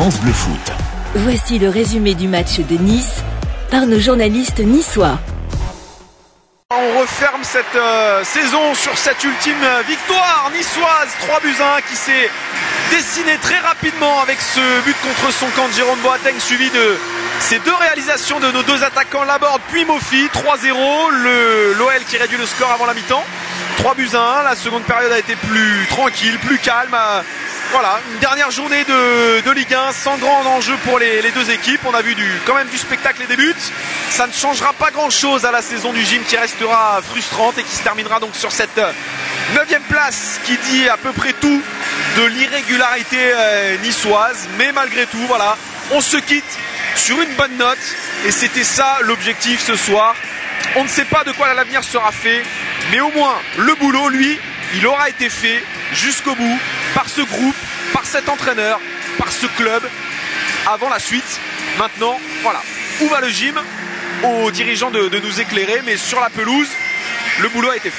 France Bleu Foot. Voici le résumé du match de Nice par nos journalistes niçois. On referme cette euh, saison sur cette ultime victoire niçoise 3 buts 1 qui s'est dessinée très rapidement avec ce but contre son camp de Jérôme Boateng suivi de ces deux réalisations de nos deux attaquants Laborde puis Mofi 3-0 le l'OL qui réduit le score avant la mi-temps 3 buts 1 la seconde période a été plus tranquille plus calme voilà, une dernière journée de, Ligue 1 sans grand enjeu pour les, deux équipes. On a vu quand même du spectacle et des buts. Ça ne changera pas grand chose à la saison du gym qui restera frustrante et qui se terminera donc sur cette 9 place qui dit à peu près tout de l'irrégularité euh, niçoise. Mais malgré tout, voilà, on se quitte sur une bonne note et c'était ça l'objectif ce soir. On ne sait pas de quoi l'avenir sera fait, mais au moins le boulot, lui, il aura été fait jusqu'au bout par ce groupe, par cet entraîneur, par ce club, avant la suite. Maintenant, voilà, où va le gym? Aux dirigeants de, nous éclairer, mais sur la pelouse, le boulot a été fait.